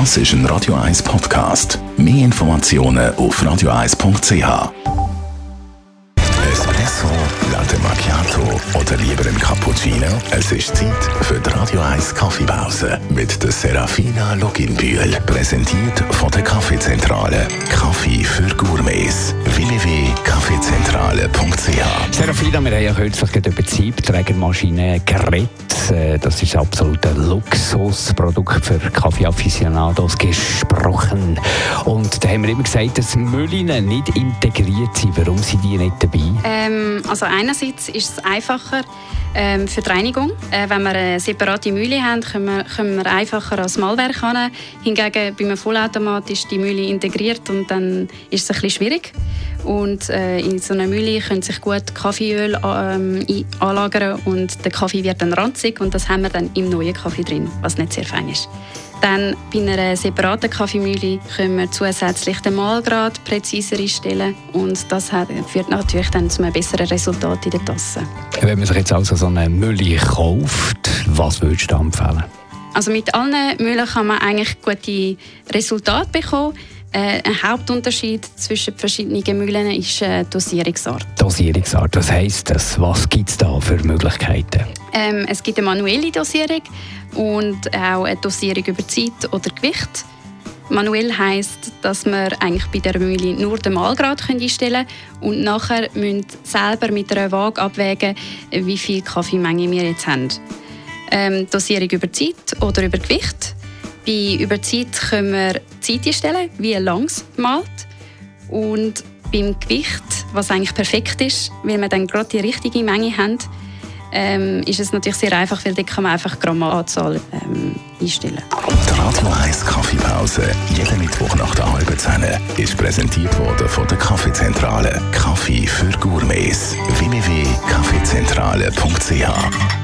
Das ist ein Radio 1 Podcast. Mehr Informationen auf radio1.ch. Espresso, Latte Macchiato oder lieber ein Cappuccino? Es ist Zeit für die Radio 1 Kaffeepause mit der Serafina Loginbühl. Präsentiert von der Kaffeezentrale. Kaffee für Gourmets. www.kaffeezentrale.ch Serafina, wir haben ja kürzlich über die Siebträgermaschine geredet. Äh, Das ist absolut ein Luxusprodukt für Kaffeeafficionados gesprochen. Und da haben wir immer gesagt, dass Müllinen nicht integriert sind. Warum sind die nicht dabei? Ähm, also einerseits ist es einfacher ähm, für die Reinigung. Äh, wenn wir eine separate Mühle haben, können wir, können wir einfacher als Malwerk an. Hingegen bei einem Vollautomat ist die Mühle integriert und dann ist es ein bisschen schwierig. Und äh, in so einer Mühle können sich gut Kaffeeöl ähm, anlagern und der Kaffee wird dann ranzig und das haben wir dann im neuen Kaffee drin, was nicht sehr fein ist. Dann bei einer separaten Kaffeemühle können wir zusätzlich den Mahlgrad präziser einstellen und das führt natürlich dann zu einem besseren Resultat in der Tasse. Wenn man sich jetzt also so eine Mülle kauft, was würdest du empfehlen? Also mit allen Mühlen kann man eigentlich gute Resultate bekommen. Äh, ein Hauptunterschied zwischen verschiedenen Mühlen ist äh, die Dosierungsart. Dosierungsart, was heisst das? Was gibt es da für Möglichkeiten? Ähm, es gibt eine manuelle Dosierung und auch eine Dosierung über Zeit oder Gewicht. Manuell heisst, dass wir eigentlich bei der Mühle nur den Mahlgrad einstellen können und nachher müssen selber mit einer Waage abwägen, wie viel Kaffeemenge wir jetzt haben. Ähm, Dosierung über Zeit oder über Gewicht. Bei über Zeit können wir Zeit einstellen, wie lang es malt. Und beim Gewicht, was eigentlich perfekt ist, weil wir dann gerade die richtige Menge haben, ähm, ist es natürlich sehr einfach, weil dort kann man einfach Grammanzahl ähm, einstellen. Die Radio 1 Kaffeepause, jeden Mittwoch nach der halben Zehn, ist präsentiert worden von der Kaffeezentrale. Kaffee für Gourmets. www.kaffeezentrale.ch